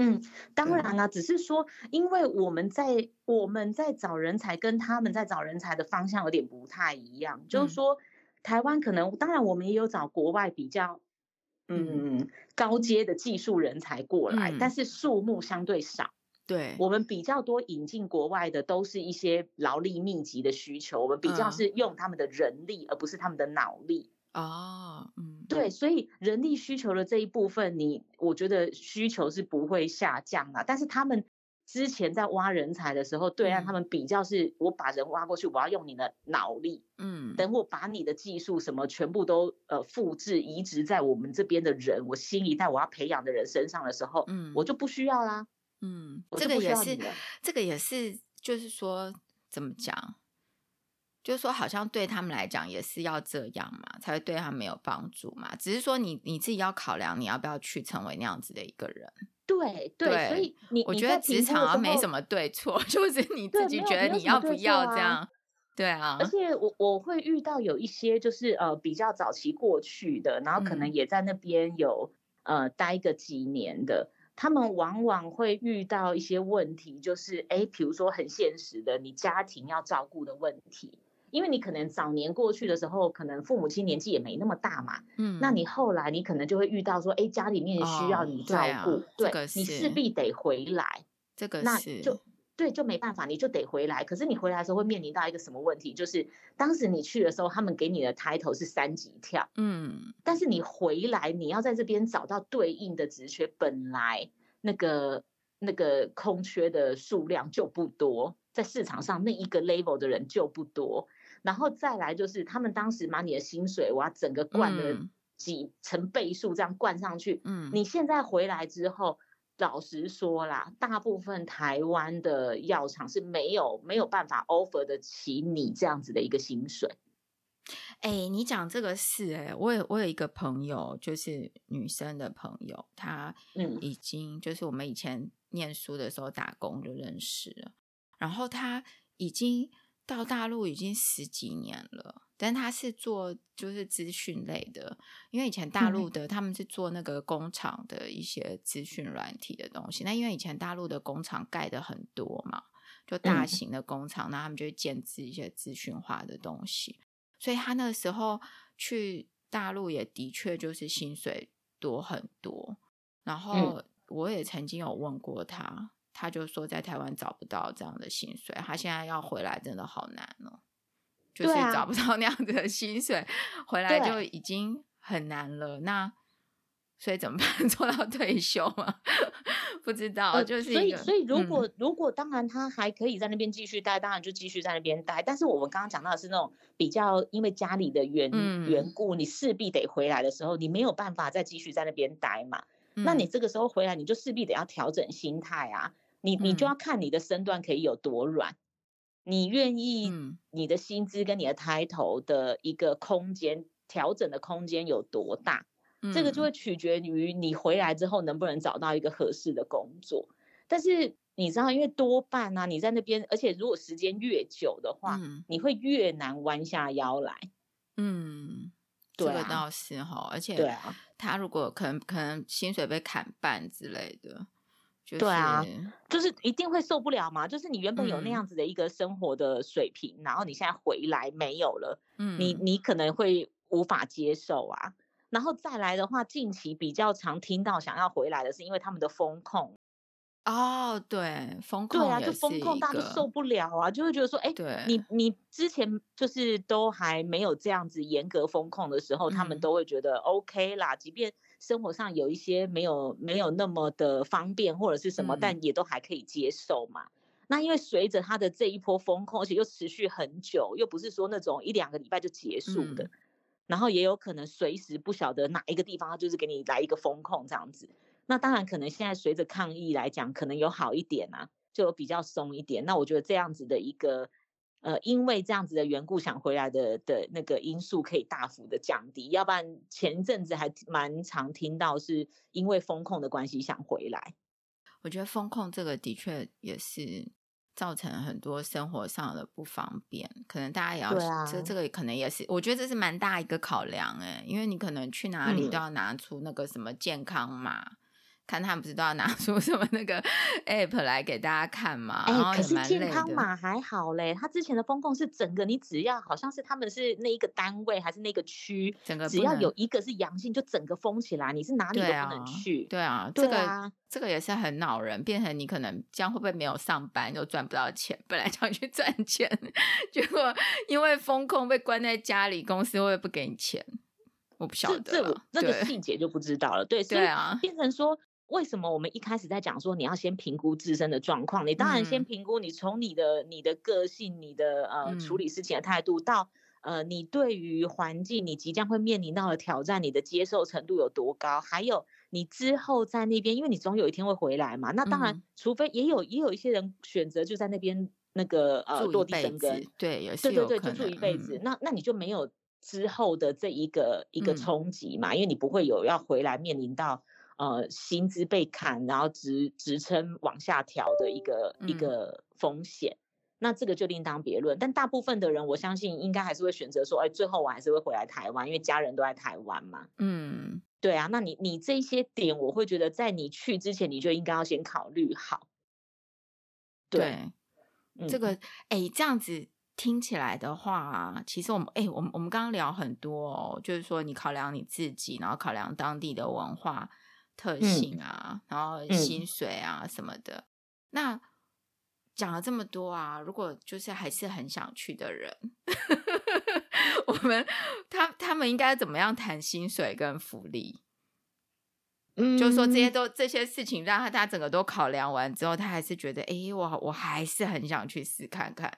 嗯，当然了，只是说，因为我们在我们在找人才，跟他们在找人才的方向有点不太一样。嗯、就是说，台湾可能，当然我们也有找国外比较，嗯，高阶的技术人才过来，嗯、但是数目相对少。对，我们比较多引进国外的，都是一些劳力密集的需求，我们比较是用他们的人力，而不是他们的脑力。哦，嗯，对，所以人力需求的这一部分，你我觉得需求是不会下降的。但是他们之前在挖人才的时候，对岸他们比较是，我把人挖过去，我要用你的脑力，嗯，等我把你的技术什么全部都呃复制移植在我们这边的人，我新一代我要培养的人身上的时候，嗯，我就不需要啦，嗯，这个也是，这个也是，就是说怎么讲？就是说，好像对他们来讲也是要这样嘛，才会对他们有帮助嘛。只是说你，你你自己要考量，你要不要去成为那样子的一个人。对对，对，所以你我觉得职场没什么对错，就是你自己觉得你要不要这样。对啊，而且我我会遇到有一些就是呃比较早期过去的，然后可能也在那边有、嗯、呃待个几年的，他们往往会遇到一些问题，就是哎，比如说很现实的，你家庭要照顾的问题。因为你可能早年过去的时候，可能父母亲年纪也没那么大嘛，嗯，那你后来你可能就会遇到说，哎，家里面需要你照顾，哦、对，啊、对，你势必得回来，这个那就对，就没办法，你就得回来。可是你回来的时候会面临到一个什么问题？就是当时你去的时候，他们给你的 title 是三级跳，嗯，但是你回来，你要在这边找到对应的职缺，本来那个那个空缺的数量就不多，在市场上那一个 level 的人就不多。然后再来就是，他们当时把你的薪水，我要整个灌了几成倍数这样灌上去。嗯，你现在回来之后，老实说啦，大部分台湾的药厂是没有没有办法 offer 得起你这样子的一个薪水。哎，你讲这个是哎，我有我有一个朋友，就是女生的朋友，她嗯已经就是我们以前念书的时候打工就认识了，然后她已经。到大陆已经十几年了，但他是做就是资讯类的，因为以前大陆的他们是做那个工厂的一些资讯软体的东西。那因为以前大陆的工厂盖的很多嘛，就大型的工厂，那他们就会建置一些资讯化的东西，所以他那个时候去大陆也的确就是薪水多很多。然后我也曾经有问过他。他就说在台湾找不到这样的薪水，他现在要回来真的好难哦，就是找不到那样子的薪水，回来就已经很难了。那所以怎么办？做到退休吗？不知道，呃、就是所以所以如果、嗯、如果当然他还可以在那边继续待，当然就继续在那边待。但是我们刚刚讲到的是那种比较因为家里的缘缘故，你势必得回来的时候，你没有办法再继续在那边待嘛。嗯、那你这个时候回来，你就势必得要调整心态啊。你你就要看你的身段可以有多软，嗯、你愿意你的薪资跟你的抬头的一个空间调整的空间有多大，嗯、这个就会取决于你回来之后能不能找到一个合适的工作。但是你知道，因为多半啊，你在那边，而且如果时间越久的话，嗯、你会越难弯下腰来。嗯，对啊、这个倒是哈，而且对啊，他如果可能可能薪水被砍半之类的。就是、对啊，就是一定会受不了嘛。就是你原本有那样子的一个生活的水平，嗯、然后你现在回来没有了，嗯，你你可能会无法接受啊。然后再来的话，近期比较常听到想要回来的是因为他们的风控。哦，对，风控对啊，就风控大家都受不了啊，就会觉得说，哎，对，你你之前就是都还没有这样子严格风控的时候，嗯、他们都会觉得 OK 啦，即便。生活上有一些没有没有那么的方便或者是什么，嗯、但也都还可以接受嘛。那因为随着他的这一波风控，而且又持续很久，又不是说那种一两个礼拜就结束的，嗯、然后也有可能随时不晓得哪一个地方，他就是给你来一个风控这样子。那当然可能现在随着抗疫来讲，可能有好一点啊，就比较松一点。那我觉得这样子的一个。呃，因为这样子的缘故，想回来的的那个因素可以大幅的降低，要不然前阵子还蛮常听到是因为风控的关系想回来。我觉得风控这个的确也是造成很多生活上的不方便，可能大家也要，啊、这这个可能也是，我觉得这是蛮大一个考量哎，因为你可能去哪里都要拿出那个什么健康码。嗯看他们不是都要拿出什么那个 app 来给大家看嘛？哎、欸，可是健康码还好嘞。他之前的风控是整个，你只要好像是他们是那一个单位还是那个区，整个只要有一个是阳性，就整个封起来，你是哪里都不能去。对啊，对啊，这个这个也是很恼人，变成你可能这样会不会没有上班又赚不到钱？本来想去赚钱，结果因为风控被关在家里，公司会不会不给你钱？我不晓得，这这那个细节就不知道了。对，对啊，变成说。为什么我们一开始在讲说你要先评估自身的状况？你当然先评估你从你的你的个性、你的呃处理事情的态度到呃你对于环境你即将会面临到的挑战，你的接受程度有多高？还有你之后在那边，因为你总有一天会回来嘛。那当然，除非也有也有一些人选择就在那边那个呃落地生根，对，也是对对对，就住一辈子。那那你就没有之后的这一个一个冲击嘛？因为你不会有要回来面临到。呃，薪资被砍，然后职职称往下调的一个、嗯、一个风险，那这个就另当别论。但大部分的人，我相信应该还是会选择说，哎，最后我还是会回来台湾，因为家人都在台湾嘛。嗯，对啊。那你你这些点，我会觉得在你去之前，你就应该要先考虑好。对，对嗯、这个哎，这样子听起来的话、啊，其实我们哎，我们我们刚刚聊很多哦，就是说你考量你自己，然后考量当地的文化。特性啊，嗯、然后薪水啊什么的，嗯、那讲了这么多啊，如果就是还是很想去的人，我们他他们应该怎么样谈薪水跟福利？嗯，就是说这些都这些事情，让他他整个都考量完之后，他还是觉得，哎，我我还是很想去试看看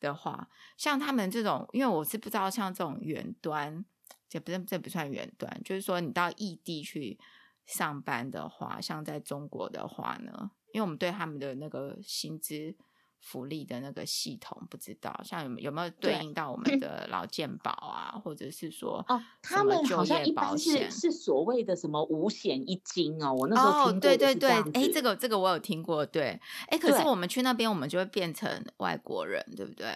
的话，像他们这种，因为我是不知道像这种远端，这不是这不算远端，就是说你到异地去。上班的话，像在中国的话呢，因为我们对他们的那个薪资福利的那个系统不知道，像有有没有对应到我们。的劳健保啊，或者是说哦，他们好像一般是是所谓的什么五险一金哦，我那时候听过，对对对，哎，这个这个我有听过，对，哎，可是我们去那边，我们就会变成外国人，对不对？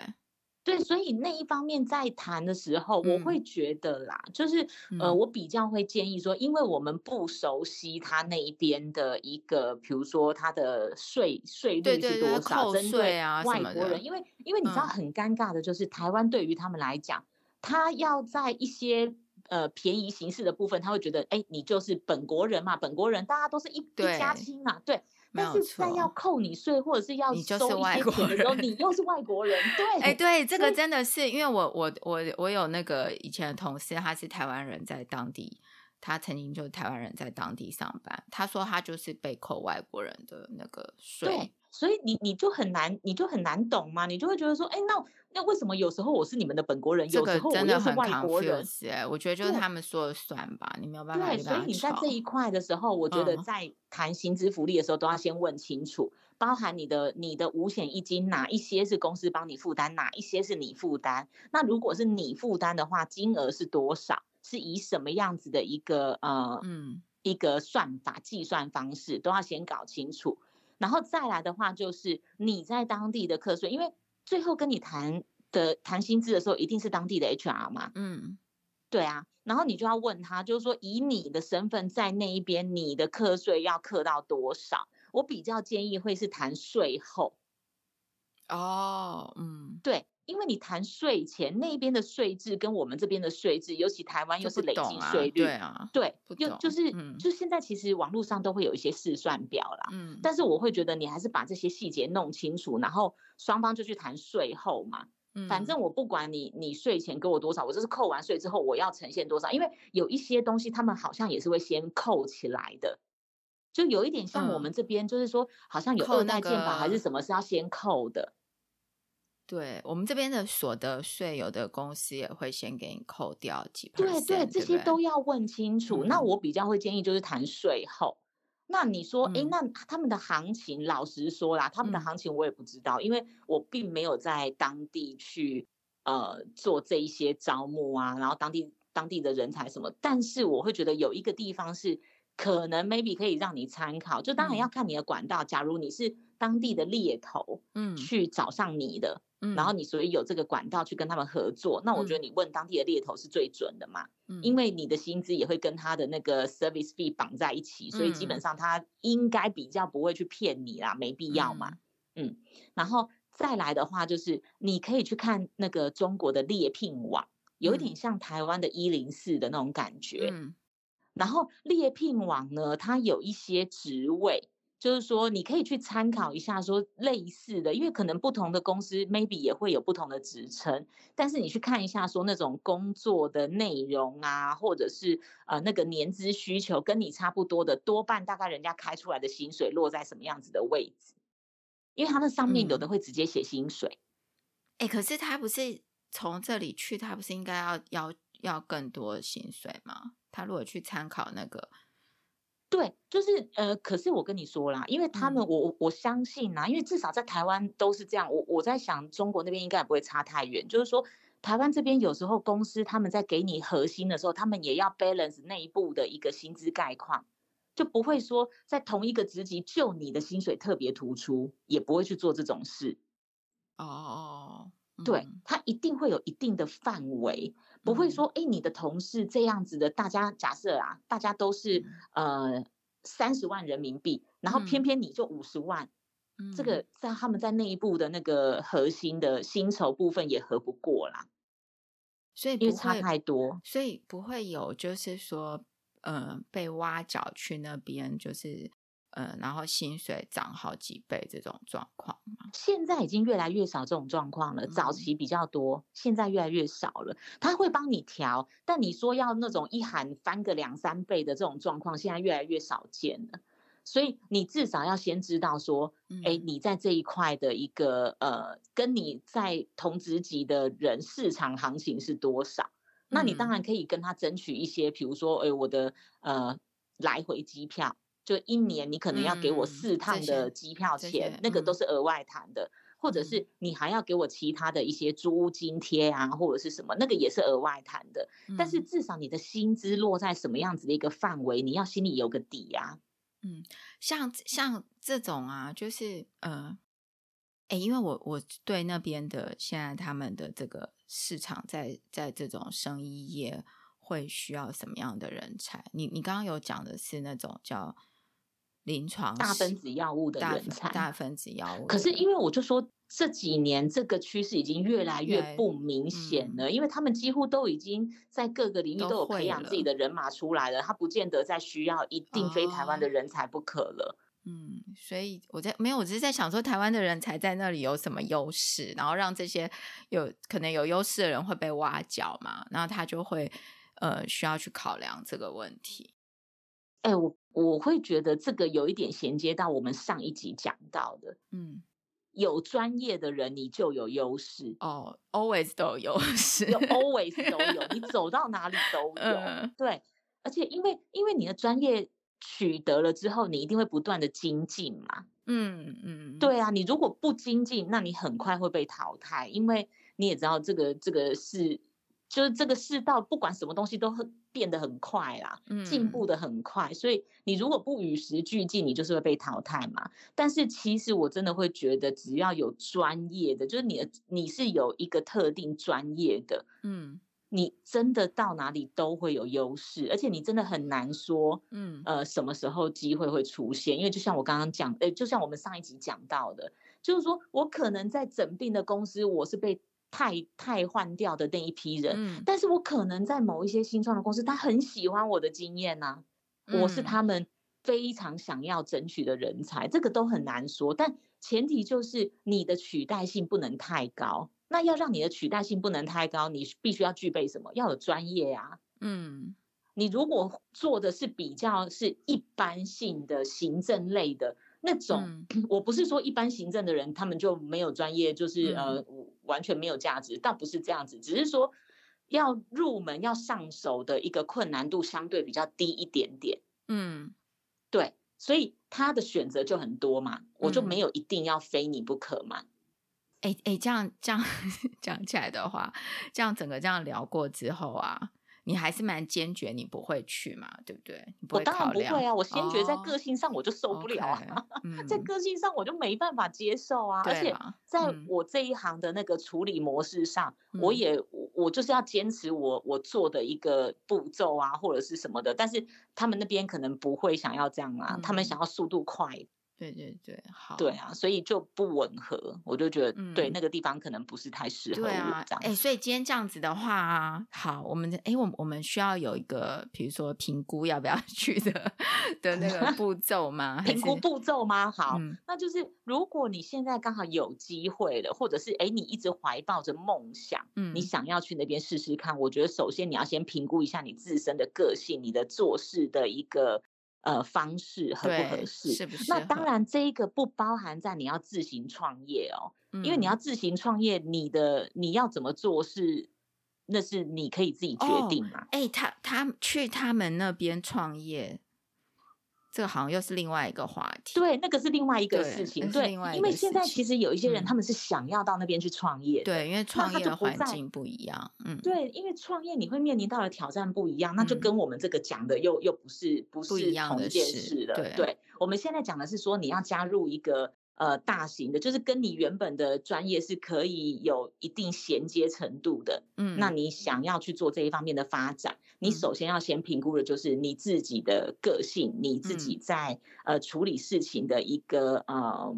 对，所以那一方面在谈的时候，我会觉得啦，嗯、就是呃，我比较会建议说，因为我们不熟悉他那一边的一个，比如说他的税税率是多少，针对外国人，因为因为你知道很尴尬的就是，台湾对于他们来讲，他要在一些呃便宜形式的部分，他会觉得，哎，你就是本国人嘛，本国人大家都是一对一家亲嘛，对。但是在要扣你税或者是要你就是外国人，你又是外国人，对，哎，对，这个真的是因为我我我我有那个以前的同事，他是台湾人在当地，他曾经就是台湾人在当地上班，他说他就是被扣外国人的那个税。对所以你你就很难，你就很难懂嘛，你就会觉得说，哎，那那为什么有时候我是你们的本国人，有时候我又是外国人？哎，我觉得就是他们说了算吧，你没有办法。对，所以你在这一块的时候，我觉得在谈薪资福利的时候，都要先问清楚，嗯、包含你的你的五险一金，哪一些是公司帮你负担，哪一些是你负担。那如果是你负担的话，金额是多少？是以什么样子的一个呃嗯一个算法计算方式，都要先搞清楚。然后再来的话，就是你在当地的课税，因为最后跟你谈的谈薪资的时候，一定是当地的 HR 嘛。嗯，对啊。然后你就要问他，就是说以你的身份在那一边，你的课税要课到多少？我比较建议会是谈税后。哦，嗯，对。因为你谈税前那边的税制跟我们这边的税制，尤其台湾又是累积税率，对啊，对，就就是、嗯、就现在其实网络上都会有一些试算表啦，嗯，但是我会觉得你还是把这些细节弄清楚，然后双方就去谈税后嘛，嗯，反正。我不管你你税前给我多少，我就是扣完税之后我要呈现多少，因为有一些东西他们好像也是会先扣起来的，就有一点像我们这边就是说好像有二代健保还是什么是要先扣的。对我们这边的所得税，有的公司也会先给你扣掉几%。对对，对这些都要问清楚。嗯、那我比较会建议就是谈税后。那你说，哎、嗯，那他们的行情，老实说啦，他们的行情我也不知道，嗯、因为我并没有在当地去呃做这一些招募啊，然后当地当地的人才什么。但是我会觉得有一个地方是可能 maybe 可以让你参考，就当然要看你的管道。嗯、假如你是当地的猎头，嗯，去找上你的，嗯，然后你所以有这个管道去跟他们合作，嗯，那我觉得你问当地的猎头是最准的嘛，嗯，因为你的薪资也会跟他的那个 service fee 绑在一起，所以基本上他应该比较不会去骗你啦，没必要嘛，嗯，嗯，然后再来的话就是你可以去看那个中国的猎聘网，有一点像台湾的一零四的那种感觉，嗯。然后猎聘网呢，它有一些职位，就是说你可以去参考一下，说类似的，因为可能不同的公司 maybe 也会有不同的职称，但是你去看一下，说那种工作的内容啊，或者是呃那个年资需求跟你差不多的，多半大概人家开出来的薪水落在什么样子的位置，因为它那上面有的会直接写薪水。哎、嗯，可是他不是从这里去，他不是应该要要要更多薪水吗？他如果去参考那个，对，就是呃，可是我跟你说啦，因为他们，嗯、我我相信呐，因为至少在台湾都是这样。我我在想，中国那边应该也不会差太远。就是说，台湾这边有时候公司他们在给你核心的时候，他们也要 balance 内部的一个薪资概况，就不会说在同一个职级就你的薪水特别突出，也不会去做这种事。哦，嗯、对，他一定会有一定的范围。不会说，哎，你的同事这样子的，大家假设啊，大家都是呃三十万人民币，然后偏偏你就五十万，嗯，这个在他们在内部的那个核心的薪酬部分也合不过啦，所以因为差太多，所以不会有就是说，呃，被挖角去那边就是。呃，然后薪水涨好几倍这种状况吗？现在已经越来越少这种状况了。早期比较多，现在越来越少了。他会帮你调，但你说要那种一喊翻个两三倍的这种状况，现在越来越少见了。所以你至少要先知道说，哎，你在这一块的一个呃，跟你在同职级的人市场行情是多少？那你当然可以跟他争取一些，比如说，哎，我的呃来回机票。就一年，你可能要给我四趟的机票钱，嗯、那个都是额外谈的，嗯，或者是你还要给我其他的一些租屋津贴啊，或者是什么，那个也是额外谈的，嗯。但是至少你的薪资落在什么样子的一个范围，你要心里有个底呀，啊。嗯，像像这种啊，就是呃，哎，因为我我对那边的现在他们的这个市场在在这种生意业会需要什么样的人才？你你刚刚有讲的是那种叫。临床大分子药物的人才，大分子药物。可是因为我就说这几年这个趋势已经越来越不明显了，因为他们几乎都已经在各个领域都有培养自己的人马出来了，他不见得再需要一定非台湾的人才不可了。嗯，所以我在没有，我只是在想说台湾的人才在那里有什么优势，然后让这些有可能有优势的人会被挖角嘛，然后他就会呃需要去考量这个问题。哎，我。我会觉得这个有一点衔接到我们上一集讲到的，嗯，有专业的人你就有优势。哦，always 都有优势，有。always 都有，你 走到哪里都有，嗯，对，而且因为因为你的专业取得了之后，你一定会不断的精进嘛，嗯嗯，对啊，你如果不精进，那你很快会被淘汰，因为你也知道这个这个是。就是这个世道，不管什么东西都会变得很快啦，进步的很快，所以你如果不与时俱进，你就是会被淘汰嘛。但是其实我真的会觉得，只要有专业的，就是你的你是有一个特定专业的，嗯，你真的到哪里都会有优势，而且你真的很难说，嗯，呃，什么时候机会会出现？因为就像我刚刚讲，诶，就像我们上一集讲到的，就是说我可能在整病的公司，我是被。太太换掉的那一批人，嗯，但是我可能在某一些新创的公司，他很喜欢我的经验呐，我是他们非常想要争取的人才，这个都很难说，但前提就是你的取代性不能太高。那要让你的取代性不能太高，你必须要具备什么？要有专业啊，嗯，你如果做的是比较是一般性的行政类的。那种，嗯，我不是说一般行政的人他们就没有专业，就是，嗯，呃完全没有价值，倒不是这样子，只是说要入门要上手的一个困难度相对比较低一点点。嗯，对，所以他的选择就很多嘛，我就没有一定要非你不可嘛。哎，嗯，哎，这样这样 讲起来的话，这样整个这样聊过之后啊。你还是蛮坚决，你不会去嘛，对不对？不我当然不会啊，我坚决在个性上我就受不了啊，哦 okay, 嗯、在个性上我就没办法接受啊。而且在我这一行的那个处理模式上，嗯、我也我就是要坚持我我做的一个步骤啊，或者是什么的。但是他们那边可能不会想要这样啊，嗯、他们想要速度快。对对对，好。对啊，所以就不吻合，我就觉得、嗯、对那个地方可能不是太适合我这样。对啊，哎，所以今天这样子的话，好，我们哎，我我们需要有一个，比如说评估要不要 去的的那个步骤吗？评估步骤吗？好，嗯、那就是如果你现在刚好有机会了，或者是哎，你一直怀抱着梦想，嗯，你想要去那边试试看，我觉得首先你要先评估一下你自身的个性，你的做事的一个。呃，方式合不合适？是不是？那当然，这一个不包含在你要自行创业哦，嗯、因为你要自行创业，你的你要怎么做是，那是你可以自己决定嘛。哎、哦欸，他他去他们那边创业。这个好像又是另外一个话题，对，那个是另外一个事情，对，因为现在其实有一些人，他们是想要到那边去创业，对，因为创业的环境不一样，嗯，对，因为创业你会面临到的挑战不一样，那就跟我们这个讲的又又不是不是同一件事了，对，我们现在讲的是说你要加入一个。呃，大型的，就是跟你原本的专业是可以有一定衔接程度的。嗯，那你想要去做这一方面的发展，嗯、你首先要先评估的就是你自己的个性，嗯、你自己在呃处理事情的一个呃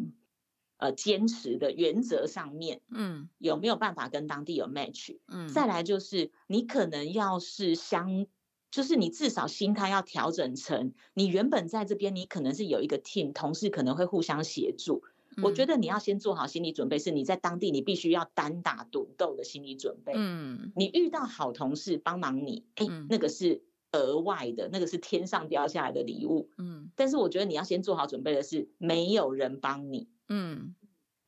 呃坚持的原则上面，嗯，有没有办法跟当地有 match？嗯，再来就是你可能要是相。就是你至少心态要调整成，你原本在这边，你可能是有一个 team，同事可能会互相协助。嗯、我觉得你要先做好心理准备，是你在当地你必须要单打独斗的心理准备。嗯，你遇到好同事帮忙你，哎、欸，那个是额外的，那个是天上掉下来的礼物。嗯，但是我觉得你要先做好准备的是，没有人帮你。嗯。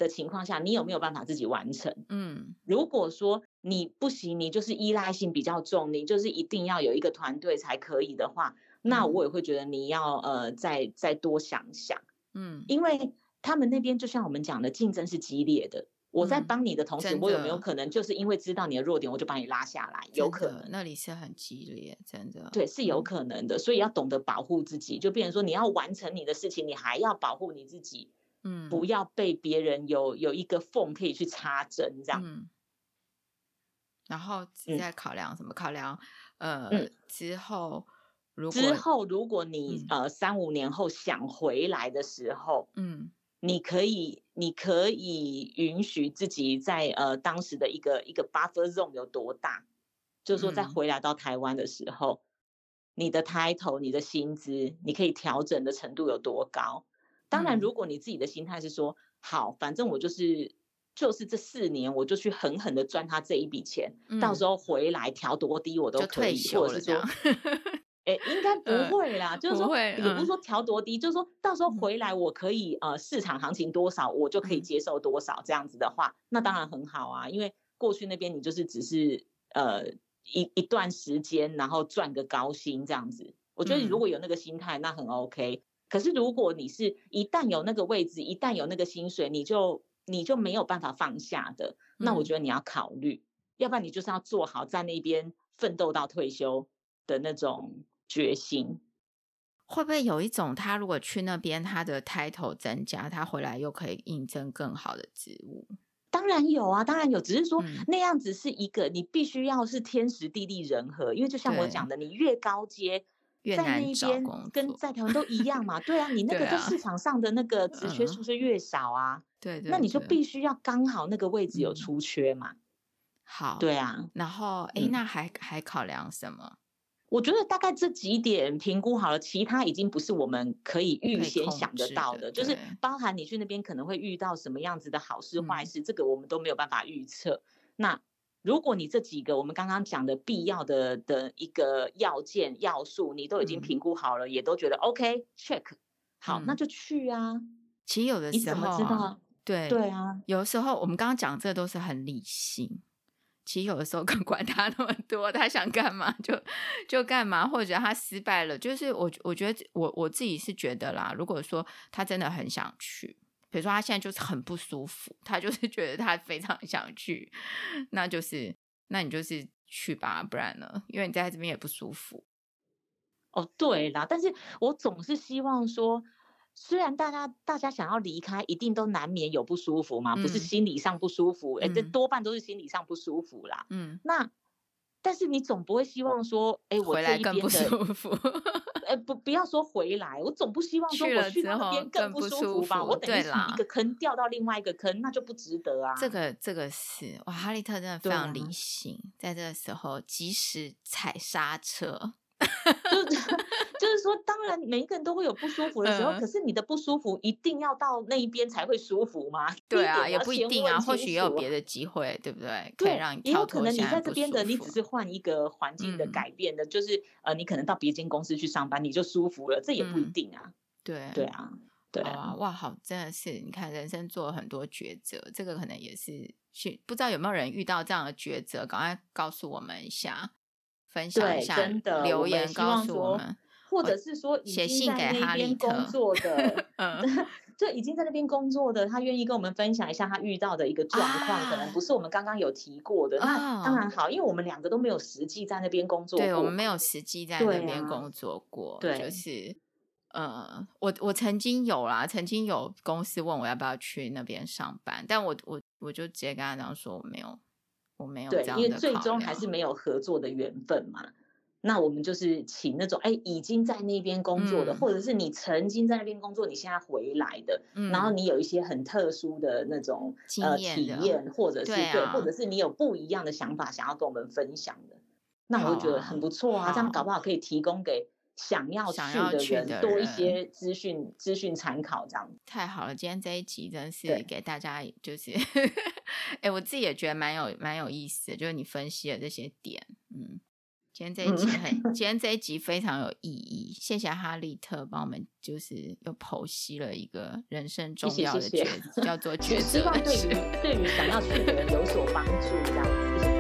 的情况下，你有没有办法自己完成？嗯，如果说你不行，你就是依赖性比较重，你就是一定要有一个团队才可以的话，那我也会觉得你要呃再再多想想，嗯，因为他们那边就像我们讲的，竞争是激烈的。我在帮你的同时，我有没有可能就是因为知道你的弱点，我就把你拉下来？有可能，那里是很激烈，真的。对，是有可能的，所以要懂得保护自己，就变成说你要完成你的事情，你还要保护你自己。嗯，不要被别人有有一个缝可以去插针这样。嗯，然后再考量什么？嗯、考量呃、嗯、之后，如果之后如果你、嗯、呃三五年后想回来的时候，嗯，你可以你可以允许自己在呃当时的一个一个 buffer zone 有多大？就是说在回来到台湾的时候，嗯、你的 title、你的薪资，你可以调整的程度有多高？当然，如果你自己的心态是说好，反正我就是就是这四年，我就去狠狠的赚他这一笔钱，嗯、到时候回来调多低我都可以，或者是说，哎、欸，应该 不会啦，呃、就是说，也不是说调多低，嗯、就是说到时候回来我可以呃市场行情多少，我就可以接受多少，这样子的话，那当然很好啊，因为过去那边你就是只是呃一一段时间，然后赚个高薪这样子，我觉得如果有那个心态，那很 OK。可是，如果你是一旦有那个位置，一旦有那个薪水，你就你就没有办法放下的。那我觉得你要考虑，嗯、要不然你就是要做好在那边奋斗到退休的那种决心。会不会有一种，他如果去那边，他的 title 增加，他回来又可以应征更好的职务？当然有啊，当然有，只是说那样子是一个，你必须要是天时地利人和，因为就像我讲的，你越高阶。在那一边跟在台湾都一样嘛？对啊，你 那个在市场上的那个职缺是不是越少啊？对对，那你就必须要刚好那个位置有出缺嘛。好，对啊。然后，哎，那还还考量什么？我觉得大概这几点评估好了，其他已经不是我们可以预先想得到的，就是包含你去那边可能会遇到什么样子的好事坏事，这个我们都没有办法预测。那。如果你这几个我们刚刚讲的必要的的一个要件要素，你都已经评估好了，嗯、也都觉得 OK check，好，嗯、那就去啊。其实有的时候，你怎么知道？对对啊，有的时候我们刚刚讲这都是很理性。其实有的时候更管他那么多，他想干嘛就就干嘛，或者他失败了，就是我我觉得我我自己是觉得啦，如果说他真的很想去。比如说他现在就是很不舒服，他就是 觉得他非常想去，那就是那你就是去吧，不然呢？因为你在这边也不舒服。哦，对啦，但是我总是希望说，虽然大家大家想要离开，一定都难免有不舒服嘛，嗯、不是心理上不舒服，哎、嗯，这多半都是心理上不舒服啦。嗯，那但是你总不会希望说，哎，回来更不舒服。哎，不，不要说回来，我总不希望说我去那边更不舒服吧？我等于从一个坑掉到另外一个坑，那就不值得啊。这个这个是哇，哈利特真的非常理性，啊、在这个时候及时踩刹车。就就是说，当然每一个人都会有不舒服的时候，嗯、可是你的不舒服一定要到那一边才会舒服吗？对啊，也不一定啊，或许也有别的机会，对不对？可以让你也有可能你在这边的，你只是换一个环境的改变的，嗯、就是呃，你可能到别间公司去上班，你就舒服了，这也不一定啊。嗯、对对啊，对啊，哇，好，真的是你看，人生做了很多抉择，这个可能也是去不知道有没有人遇到这样的抉择，赶快告诉我们一下。分享一下，真的留言告诉我们，或者是说写信给那边工作的，嗯，就已经在那边工作的，他愿意跟我们分享一下他遇到的一个状况，可能不是我们刚刚有提过的，那当然好，因为我们两个都没有实际在那边工作过，对，我们没有实际。在那边工作过，对，就。是，呃，我我曾经有啦，曾经有公司问我要不要去那边上班，但我我我就直接跟他讲说我没有。我没有对，因为最终还是没有合作的缘分嘛。那我们就是请那种哎，已经在那边工作的，嗯、或者是你曾经在那边工作，你现在回来的，嗯、然后你有一些很特殊的那种呃体验，或者是对，啊、对，或者是你有不一样的想法想要跟我们分享的，那我就觉得很不错啊。好这样搞不好可以提供给。想要去的人多一些资讯资讯参考，这样太好了。今天这一集真是给大家，就是 哎对，我自己也觉得蛮有蛮有意思的，就是你分析的这些点，嗯，今天这一集很，嗯、今天这一集非常有意义。谢谢哈利特帮我们，就是又剖析了一个人生重要的抉，谢谢谢谢叫做 抉择。希望对于对于想要去的人有所帮助，这样子。